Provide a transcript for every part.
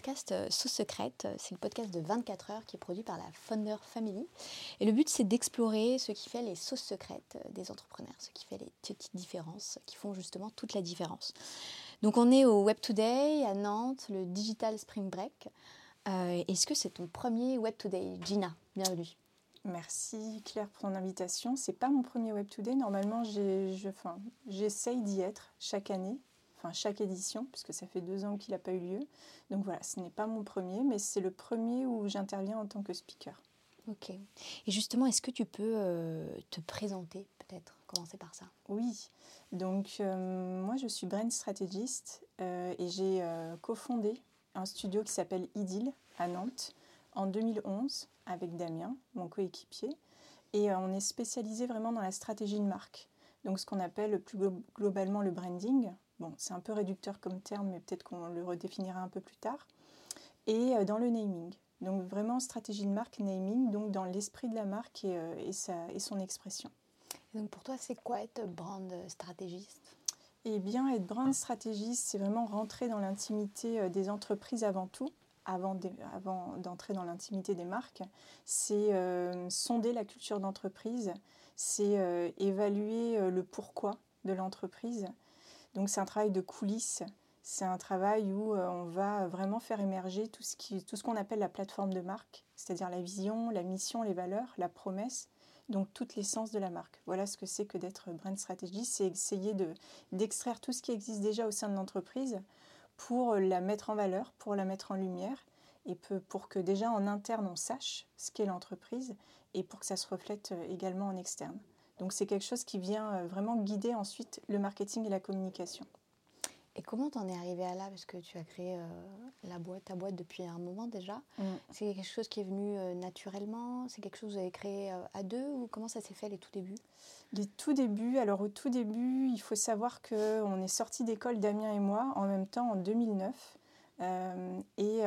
podcast euh, Sous Secrète. C'est le podcast de 24 heures qui est produit par la Founder Family. Et le but, c'est d'explorer ce qui fait les sauces secrètes euh, des entrepreneurs, ce qui fait les petites différences qui font justement toute la différence. Donc, on est au Web Today à Nantes, le Digital Spring Break. Euh, est-ce que c'est ton premier Web Today Gina, bienvenue. Merci Claire pour ton invitation. C'est pas mon premier Web Today. Normalement, j'essaye d'y être chaque année enfin chaque édition, puisque ça fait deux ans qu'il n'a pas eu lieu. Donc voilà, ce n'est pas mon premier, mais c'est le premier où j'interviens en tant que speaker. Ok. Et justement, est-ce que tu peux euh, te présenter peut-être Commencer par ça? Oui. Donc euh, moi, je suis brain strategist euh, et j'ai cofondé un studio qui s'appelle Idyll à Nantes en 2011 avec Damien, mon coéquipier. Et on est spécialisé vraiment dans la stratégie de marque. Donc ce qu'on appelle plus globalement le branding, Bon, c'est un peu réducteur comme terme, mais peut-être qu'on le redéfinira un peu plus tard. Et euh, dans le naming. Donc vraiment stratégie de marque, naming, donc dans l'esprit de la marque et, euh, et, et son expression. donc pour toi, c'est quoi être brand stratégiste? Eh bien, être brand stratégiste, c'est vraiment rentrer dans l'intimité euh, des entreprises avant tout, avant d'entrer dans l'intimité des marques. C'est sonder la culture d'entreprise, c'est évaluer le pourquoi de l'entreprise, donc c'est un travail de coulisses, c'est un travail où euh, on va vraiment faire émerger tout ce qu'on appelle la plateforme de marque, c'est-à-dire la vision, la mission, les valeurs, la promesse, donc toute l'essence de la marque. Voilà ce que c'est que d'être brand strategy, c'est essayer de, d'extraire tout ce qui existe déjà au sein de l'entreprise pour la mettre en valeur, pour la mettre en lumière et pour que déjà en interne on sache ce qu'est l'entreprise et pour que ça se reflète euh, également en externe. Donc c'est quelque chose qui vient euh, vraiment guider ensuite le marketing et la communication. Et comment t'en es arrivé à là? Parce que tu as créé euh, la boîte, ta boîte depuis un moment déjà. Mm. C'est quelque chose qui est venu euh, naturellement? C'est quelque chose que vous avez créé à deux? Ou comment ça s'est fait les tout débuts? Les tout débuts, alors au tout début, il faut savoir qu'on est sorti d'école, Damien et moi, en même temps en 2009. et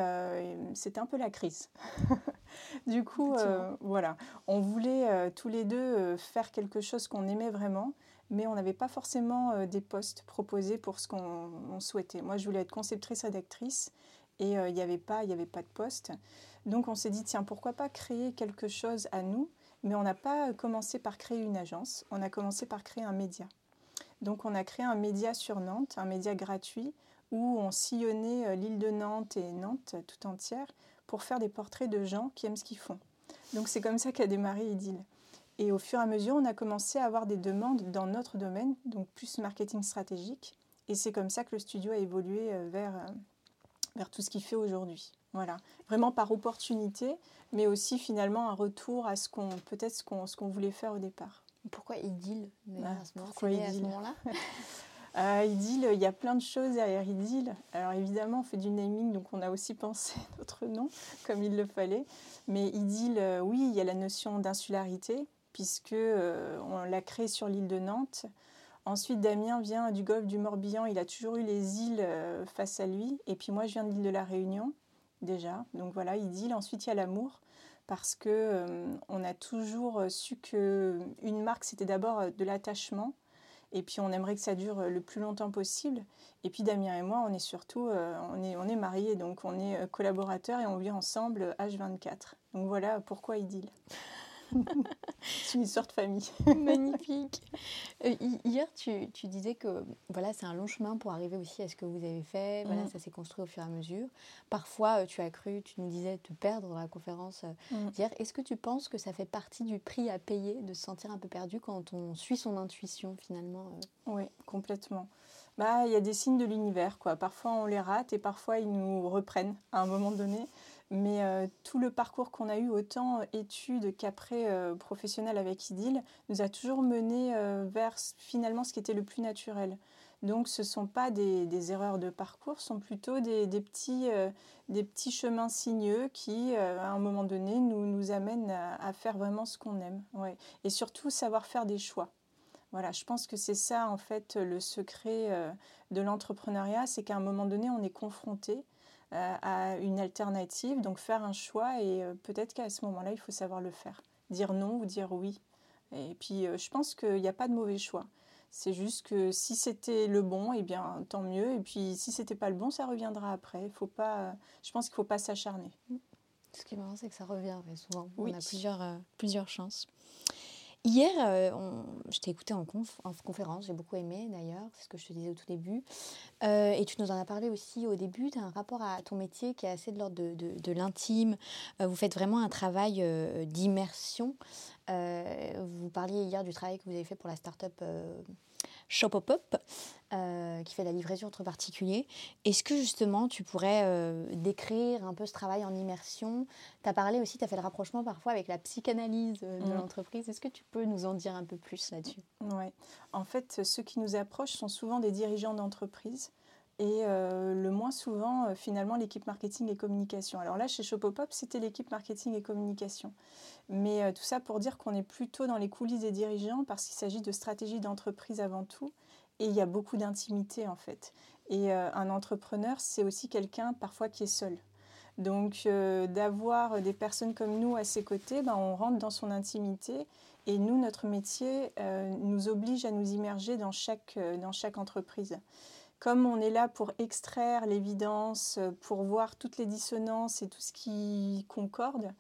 c'était un peu la crise. du coup, euh, voilà, on voulait euh, tous les deux euh, faire quelque chose qu'on aimait vraiment, mais on n'avait pas forcément des postes proposés pour ce qu'on souhaitait. Moi, je voulais être conceptrice rédactrice et il n'y avait pas, il avait pas de poste. Donc, on s'est dit tiens, pourquoi pas créer quelque chose à nous? Mais on n'a pas commencé par créer une agence. On a commencé par créer un média. Donc, on a créé un média sur Nantes, un média gratuit où on sillonnait l'île de Nantes et Nantes tout entière pour faire des portraits de gens qui aiment ce qu'ils font. Donc c'est comme ça qu'a démarré Idyll. Et au fur et à mesure, on a commencé à avoir des demandes dans notre domaine, donc plus marketing stratégique. Et c'est comme ça que le studio a évolué euh, vers, euh, vers tout ce qu'il fait aujourd'hui. Voilà, vraiment par opportunité, mais aussi finalement un retour à ce qu'on peut-être ce qu'on, ce qu'on voulait faire au départ. Pourquoi Idyll ah, Pourquoi Idyll à ce moment-là? Euh, il y a plein de choses derrière Idyll. Alors évidemment, on fait du naming, donc on a aussi pensé notre nom, comme il le fallait. Mais Idyll, euh, oui, il y a la notion d'insularité, puisque euh, on l'a créé sur l'île de Nantes. Ensuite, Damien vient du golfe du Morbihan, il a toujours eu les îles face à lui. Et puis moi, je viens de l'île de la Réunion, déjà. Donc voilà, Idyll. Ensuite, il y a l'amour parce que on a toujours su que une marque c'était d'abord de l'attachement et puis on aimerait que ça dure le plus longtemps possible. Et puis Damien et moi, on est surtout, euh, on est, on est mariés, donc on est euh, collaborateurs et on vit ensemble H24. Donc voilà pourquoi Idylle. C'est une histoire de famille. Magnifique. Euh, hier, tu, tu, disais que voilà, c'est un long chemin pour arriver aussi à ce que vous avez fait. Voilà, mm. ça s'est construit au fur et à mesure. Parfois, euh, tu as cru, tu nous disais, te perdre dans la conférence euh, mm. hier. Est-ce que tu penses que ça fait partie du prix à payer de se sentir un peu perdu quand on suit son intuition finalement Oui, complètement. Bah, il y a des signes de l'univers, quoi. Parfois on les rate et parfois ils nous reprennent à un moment donné. Mais euh, tout le parcours qu'on a eu, autant études qu'après euh, professionnel avec Idyll, nous a toujours mené euh, vers finalement ce qui était le plus naturel. Donc ce ne sont pas des, erreurs de parcours, ce sont plutôt des, petits, des petits chemins sinueux qui, à un moment donné, nous, nous amènent à, faire vraiment ce qu'on aime. Ouais. Et surtout, savoir faire des choix. Voilà, je pense que c'est ça, en fait, le secret de l'entrepreneuriat, c'est qu'à un moment donné, on est confronté euh, à une alternative, donc faire un choix et euh, peut-être qu'à ce moment-là, il faut savoir le faire. Dire non ou dire oui. Et puis, euh, je pense qu'il n'y a pas de mauvais choix. C'est juste que si c'était le bon, eh bien tant mieux. Et puis si c'était pas le bon, ça reviendra après. Faut pas, je pense qu'il faut pas s'acharner. Ce qui est marrant, c'est que ça revient souvent. On a plusieurs, euh, plusieurs chances. Hier, euh, je t'ai écouté en, en conférence, j'ai beaucoup aimé d'ailleurs, c'est ce que je te disais au tout début. Euh, et tu nous en as parlé aussi au début, tu as un rapport à ton métier qui est assez de l'ordre de, de, l'intime. vous faites vraiment un travail d'immersion. vous parliez hier du travail que vous avez fait pour la start-up Shopopop, euh, qui fait la livraison entre particuliers. Est-ce que justement tu pourrais euh, décrire un peu ce travail en immersion? Tu as parlé aussi, tu as fait le rapprochement parfois avec la psychanalyse euh, de mm. l'entreprise. Est-ce que tu peux nous en dire un peu plus là-dessus? Oui. En fait, ceux qui nous approchent sont souvent des dirigeants d'entreprise et euh, le moins souvent, euh, finalement, l'équipe marketing et communication. Alors là, chez Shopopop, c'était l'équipe marketing et communication. Mais euh, tout ça pour dire qu'on est plutôt dans les coulisses des dirigeants parce qu'il s'agit de stratégie d'entreprise avant tout. Et il y a beaucoup d'intimité, en fait. Et un entrepreneur, c'est aussi quelqu'un parfois qui est seul. Donc d'avoir des personnes comme nous à ses côtés, ben, on rentre dans son intimité. Et nous, notre métier nous oblige à nous immerger dans chaque, dans chaque entreprise comme on est là pour extraire l'évidence, pour voir toutes les dissonances et tout ce qui concorde,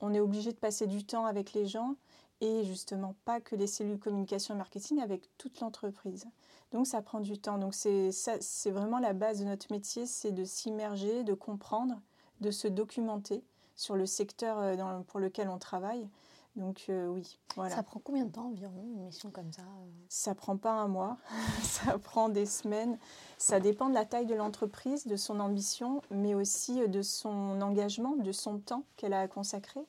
on est obligé de passer du temps avec les gens et justement pas que les cellules communication et marketing, avec toute l'entreprise. Donc ça prend du temps. Donc c'est vraiment la base de notre métier, c'est de s'immerger, de comprendre, de se documenter sur le secteur euh, pour lequel on travaille donc euh, oui, voilà. Ça prend combien de temps environ une mission comme ça euh Ça prend pas un mois, ça prend des semaines. Ça dépend de la taille de l'entreprise, de son ambition, mais aussi euh, de son engagement, de son temps qu'elle a consacré.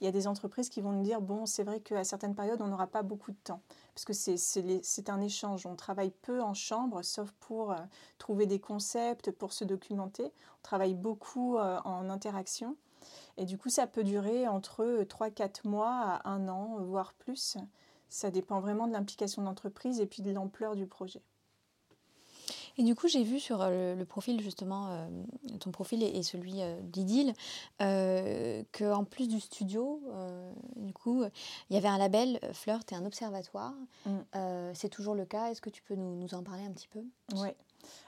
Il y a des entreprises qui vont nous dire bon, c'est vrai qu'à certaines périodes, on n'aura pas beaucoup de temps, parce que c'est un échange. On travaille peu en chambre, sauf pour trouver des concepts, pour se documenter. On travaille beaucoup en interaction. Et du coup, ça peut durer entre 3-4 mois à un an, voire plus. Ça dépend vraiment de l'implication de l'entreprise et puis de l'ampleur du projet. Et du coup, j'ai vu sur euh, le, profil, justement, euh, ton profil et, celui euh, d'Idil, qu'en plus du studio, du coup, il y avait un label Flirt et un observatoire. Mm. C'est toujours le cas. Est-ce que tu peux nous, nous en parler un petit peu? Oui.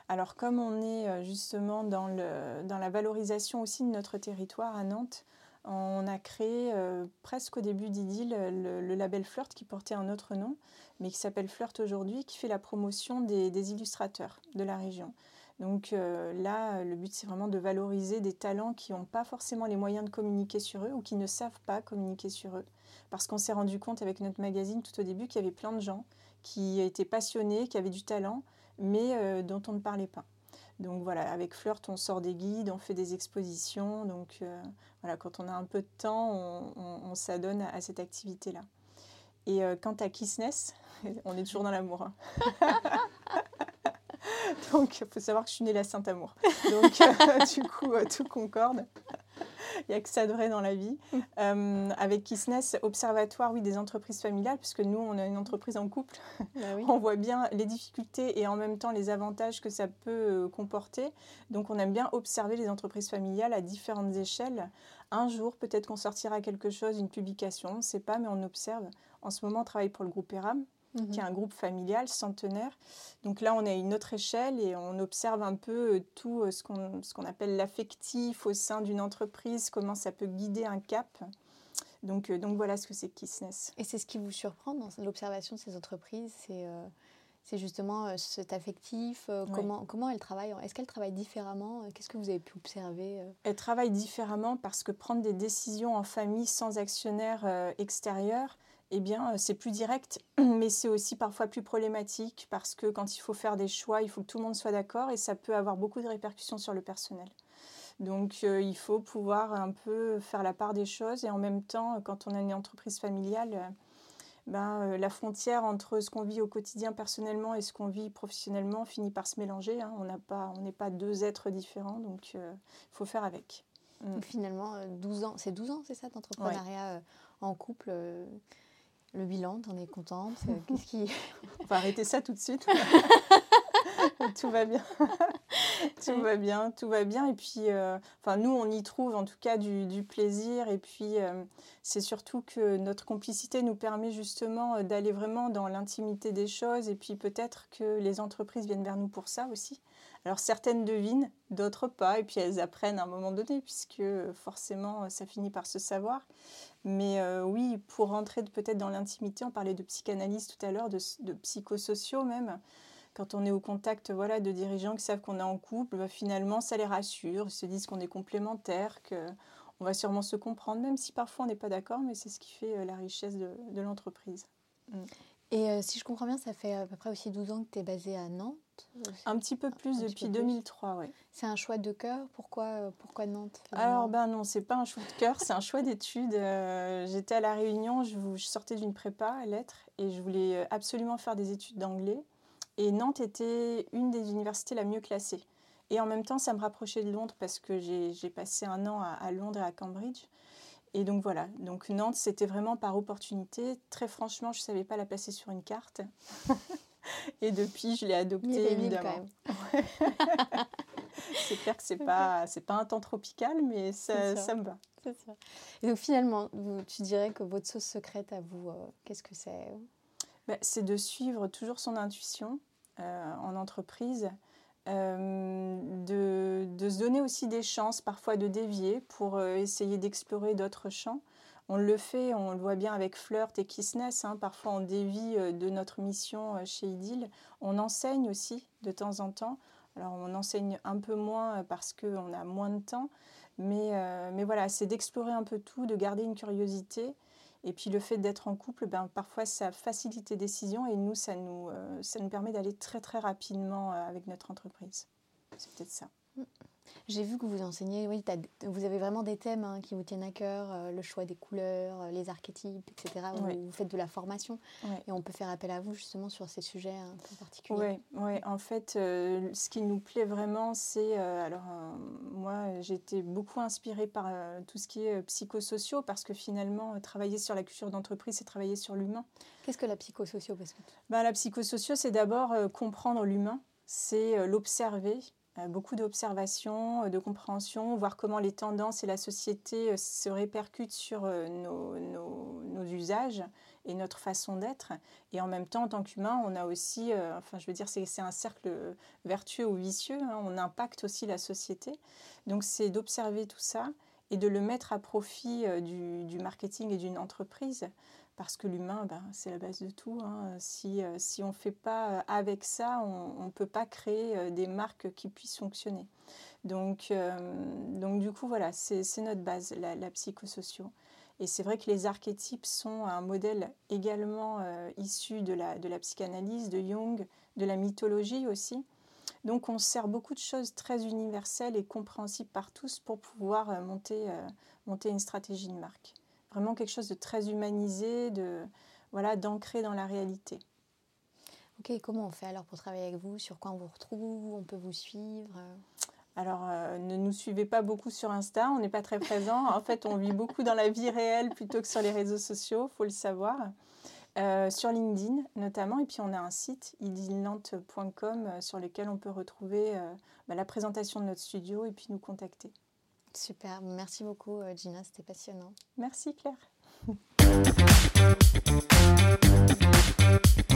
Alors comme on est euh, justement dans, la valorisation aussi de notre territoire à Nantes, on a créé euh, presque au début d'Idylle le, label Flirt qui portait un autre nom, mais qui s'appelle Flirt aujourd'hui, qui fait la promotion des, illustrateurs de la région. Donc euh, là, le but, c'est vraiment de valoriser des talents qui n'ont pas forcément les moyens de communiquer sur eux ou qui ne savent pas communiquer sur eux. Parce qu'on s'est rendu compte avec notre magazine tout au début qu'il y avait plein de gens qui étaient passionnés, qui avaient du talent, mais euh, dont on ne parlait pas. Donc voilà, avec Flirt, on sort des guides, on fait des expositions. Donc euh, voilà, quand on a un peu de temps, on, s'adonne à, cette activité-là. Et euh, quant à Kissness, on est toujours dans l'amour. Hein. Donc il faut savoir que je suis née la Sainte-Amour. Donc du coup, tout concorde. Il n'y a que ça de vrai dans la vie. Euh, avec Kissness, observatoire, oui, des entreprises familiales, puisque nous, on a une entreprise en couple. Bah on voit bien les difficultés et en même temps les avantages que ça peut euh, comporter. Donc, on aime bien observer les entreprises familiales à différentes échelles. Un jour, peut-être qu'on sortira quelque chose, une publication, on ne sait pas, mais on observe. En ce moment, on travaille pour le groupe ERAM, qui est mhm. un groupe familial centenaire. Donc là, on est à une autre échelle et on observe un peu euh, tout euh, ce qu'on ce qu'on appelle l'affectif au sein d'une entreprise, comment ça peut guider un cap. Donc, euh, donc voilà ce que c'est Kissness. Et c'est ce qui vous surprend dans l'observation de ces entreprises, c'est c'est justement cet affectif, comment, comment elles travaillent, est-ce qu'elles travaillent différemment Qu'est-ce que vous avez pu observer Elles travaillent différemment parce que prendre des décisions en famille sans actionnaire extérieur, eh bien, euh, c'est plus direct, mais c'est aussi parfois plus problématique parce que quand il faut faire des choix, il faut que tout le monde soit d'accord et ça peut avoir beaucoup de répercussions sur le personnel. Donc, euh, il faut pouvoir un peu faire la part des choses et en même temps, quand on a une entreprise familiale, euh, ben, la frontière entre ce qu'on vit au quotidien personnellement et ce qu'on vit professionnellement finit par se mélanger. Hein. On n'est pas deux êtres différents, donc il faut faire avec. Mm. Finalement, 12 ans, c'est 12 ans, c'est ça, d'entrepreneuriat en couple le bilan, t'en es contente? Qu'est-ce qui... On va arrêter ça tout de suite. tout va bien. tout va bien, tout va bien. Et puis, euh, enfin, nous, on y trouve en tout cas du, plaisir. Et puis, euh, c'est surtout que notre complicité nous permet justement euh, d'aller vraiment dans l'intimité des choses. Et puis, peut-être que les entreprises viennent vers nous pour ça aussi. Alors, certaines devinent, d'autres pas. Et puis, elles apprennent à un moment donné, puisque forcément, ça finit par se savoir. Mais oui, pour rentrer peut-être dans l'intimité, on parlait de psychanalyse tout à l'heure, de, de psychosociaux même quand on est au contact voilà, de dirigeants qui savent qu'on est en couple, bah, finalement, ça les rassure. Ils se disent qu'on est complémentaires, qu'on va sûrement se comprendre, même si parfois on n'est pas d'accord, mais c'est ce qui fait euh, la richesse de, l'entreprise. Mm. Et euh, si je comprends bien, ça fait à peu près aussi 12 ans que tu es basée à Nantes Un petit peu plus depuis 2003, oui. C'est un choix de cœur? Pourquoi, euh, pourquoi Nantes Alors, ben non, c'est pas un choix de cœur, c'est un choix d'études. J'étais à La Réunion, je, je sortais d'une prépa à lettres et je voulais absolument faire des études d'anglais. Et Nantes était une des universités la mieux classée. Et en même temps, ça me rapprochait de Londres parce que j'ai passé un an à, Londres et à Cambridge. Et donc voilà, donc Nantes, c'était vraiment par opportunité. Très franchement, je ne savais pas la placer sur une carte. et depuis, je l'ai adoptée, évidemment. c'est clair que ce n'est pas, pas un temps tropical, mais ça, ça me va. Ça. Et donc finalement, tu dirais que votre sauce secrète à vous, euh, qu'est-ce que c'est? Bah, C'est de suivre toujours son intuition en entreprise, euh, de, se donner aussi des chances parfois de dévier pour euh, essayer d'explorer d'autres champs. On le fait, on le voit bien avec Flirt et Kissness. Hein. parfois, on dévie de notre mission chez Idyll. On enseigne aussi de temps en temps. Alors, on enseigne un peu moins parce qu'on a moins de temps. Mais, mais voilà, c'est d'explorer un peu tout, de garder une curiosité et puis le fait d'être en couple, ben, parfois ça facilite les décisions et nous, ça nous, euh, ça nous permet d'aller très très rapidement euh, avec notre entreprise. C'est peut-être ça. Mm. J'ai vu que vous enseignez, oui, vous avez vraiment des thèmes hein, qui vous tiennent à cœur, euh, le choix des couleurs, euh, les archétypes, etc. Vous, faites de la formation et on peut faire appel à vous justement sur ces sujets un peu particuliers. Oui, ouais. en fait, euh, ce qui nous plaît vraiment, c'est. alors, moi, j'ai été beaucoup inspirée par tout ce qui est psychosociaux parce que finalement, travailler sur la culture d'entreprise, c'est travailler sur l'humain. Qu'est-ce que la psychosociaux parce que... ben, La psychosociaux, c'est d'abord comprendre l'humain, c'est l'observer beaucoup d'observations, euh, de compréhension, voir comment les tendances et la société euh, se répercutent sur nos, nos, usages et notre façon d'être. Et en même temps, en tant qu'humain, on a aussi, enfin je veux dire, c'est un cercle vertueux ou vicieux, hein, on impacte aussi la société. Donc c'est d'observer tout ça et de le mettre à profit du, du marketing et d'une entreprise parce que l'humain, ben, c'est la base de tout. Hein. Si, euh, si on ne fait pas euh, avec ça, on ne peut pas créer euh, des marques qui puissent fonctionner. Donc, donc du coup, voilà, c'est notre base, la, la psychosociaux. Et c'est vrai que les archétypes sont un modèle également issu de la, de la psychanalyse, de Jung, de la mythologie aussi. Donc on sert beaucoup de choses très universelles et compréhensibles par tous pour pouvoir monter, monter une stratégie de marque vraiment quelque chose de très humanisé, de voilà, d'ancré dans la réalité. Ok, comment on fait alors pour travailler avec vous? Sur quoi on vous retrouve? On peut vous suivre? Alors, euh, ne nous suivez pas beaucoup sur Insta, on n'est pas très présent. En fait, on vit beaucoup dans la vie réelle plutôt que sur les réseaux sociaux, faut le savoir. Euh, sur LinkedIn notamment, et puis on a un site idilnante.com euh, sur lequel on peut retrouver bah, la présentation de notre studio et puis nous contacter. Super, merci beaucoup euh, Gina, c'était passionnant. Merci Claire.